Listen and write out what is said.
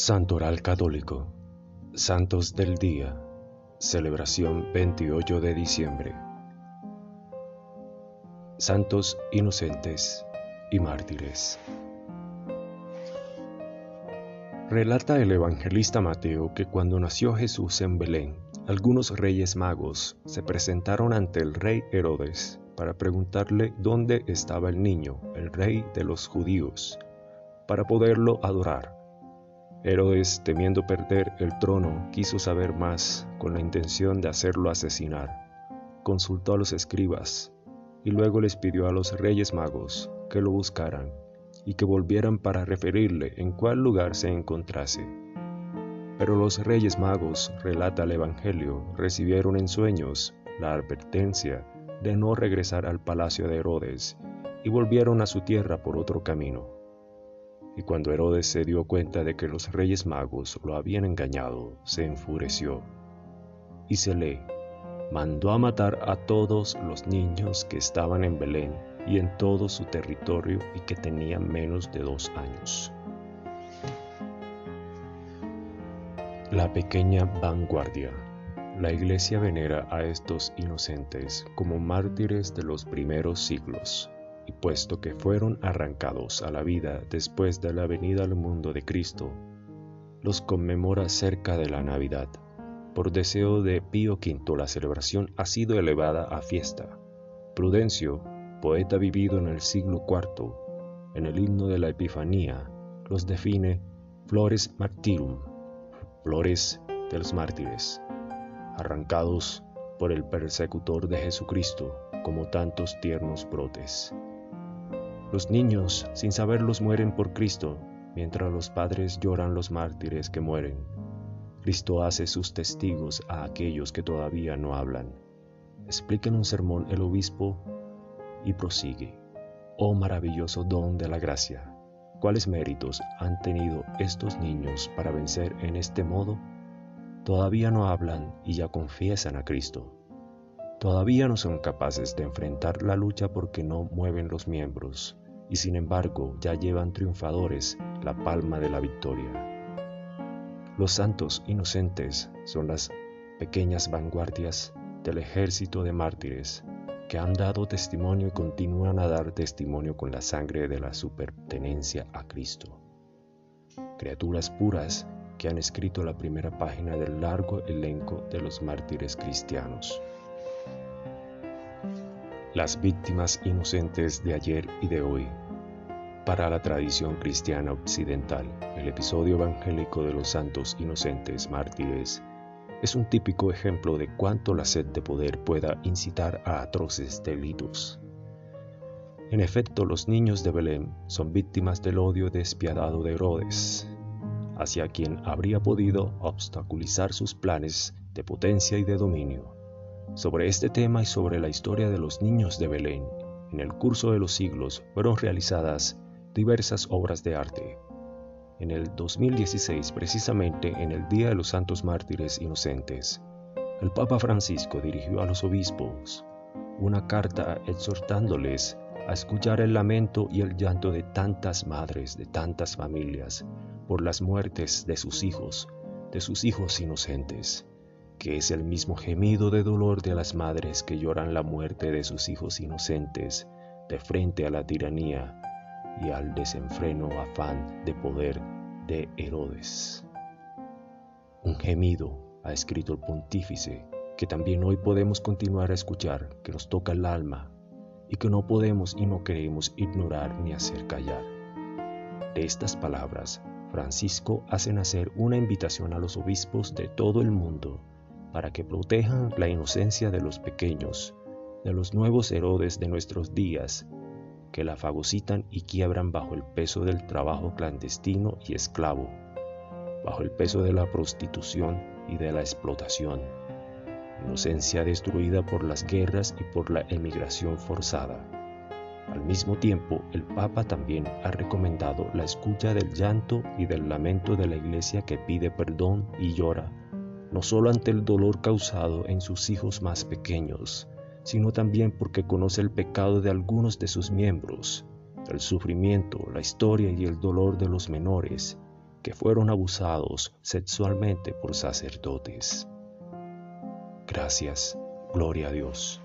Santoral Católico, Santos del Día, celebración 28 de diciembre. Santos inocentes y mártires. Relata el evangelista Mateo que cuando nació Jesús en Belén, algunos reyes magos se presentaron ante el rey Herodes para preguntarle dónde estaba el niño, el rey de los judíos, para poderlo adorar. Herodes, temiendo perder el trono, quiso saber más con la intención de hacerlo asesinar. Consultó a los escribas y luego les pidió a los reyes magos que lo buscaran y que volvieran para referirle en cuál lugar se encontrase. Pero los reyes magos, relata el Evangelio, recibieron en sueños la advertencia de no regresar al palacio de Herodes y volvieron a su tierra por otro camino. Y cuando Herodes se dio cuenta de que los reyes magos lo habían engañado, se enfureció y se le mandó a matar a todos los niños que estaban en Belén y en todo su territorio y que tenían menos de dos años. La pequeña vanguardia. La iglesia venera a estos inocentes como mártires de los primeros siglos y puesto que fueron arrancados a la vida después de la venida al mundo de Cristo, los conmemora cerca de la Navidad. Por deseo de Pío V la celebración ha sido elevada a fiesta. Prudencio, poeta vivido en el siglo IV, en el himno de la Epifanía, los define flores martyrum, flores de los mártires, arrancados por el persecutor de Jesucristo como tantos tiernos brotes. Los niños, sin saberlos, mueren por Cristo, mientras los padres lloran los mártires que mueren. Cristo hace sus testigos a aquellos que todavía no hablan. Explica en un sermón el obispo y prosigue. Oh maravilloso don de la gracia, ¿cuáles méritos han tenido estos niños para vencer en este modo? Todavía no hablan y ya confiesan a Cristo. Todavía no son capaces de enfrentar la lucha porque no mueven los miembros y sin embargo ya llevan triunfadores la palma de la victoria. Los santos inocentes son las pequeñas vanguardias del ejército de mártires que han dado testimonio y continúan a dar testimonio con la sangre de la supertenencia a Cristo. Criaturas puras que han escrito la primera página del largo elenco de los mártires cristianos las víctimas inocentes de ayer y de hoy. Para la tradición cristiana occidental, el episodio evangélico de los santos inocentes mártires es un típico ejemplo de cuánto la sed de poder pueda incitar a atroces delitos. En efecto, los niños de Belén son víctimas del odio despiadado de Herodes, hacia quien habría podido obstaculizar sus planes de potencia y de dominio. Sobre este tema y sobre la historia de los niños de Belén, en el curso de los siglos fueron realizadas diversas obras de arte. En el 2016, precisamente en el Día de los Santos Mártires Inocentes, el Papa Francisco dirigió a los obispos una carta exhortándoles a escuchar el lamento y el llanto de tantas madres, de tantas familias, por las muertes de sus hijos, de sus hijos inocentes que es el mismo gemido de dolor de las madres que lloran la muerte de sus hijos inocentes de frente a la tiranía y al desenfreno afán de poder de Herodes. Un gemido, ha escrito el pontífice, que también hoy podemos continuar a escuchar, que nos toca el alma y que no podemos y no queremos ignorar ni hacer callar. De estas palabras, Francisco hace nacer una invitación a los obispos de todo el mundo para que protejan la inocencia de los pequeños, de los nuevos Herodes de nuestros días, que la fagocitan y quiebran bajo el peso del trabajo clandestino y esclavo, bajo el peso de la prostitución y de la explotación, inocencia destruida por las guerras y por la emigración forzada. Al mismo tiempo, el Papa también ha recomendado la escucha del llanto y del lamento de la Iglesia que pide perdón y llora no solo ante el dolor causado en sus hijos más pequeños, sino también porque conoce el pecado de algunos de sus miembros, el sufrimiento, la historia y el dolor de los menores, que fueron abusados sexualmente por sacerdotes. Gracias, gloria a Dios.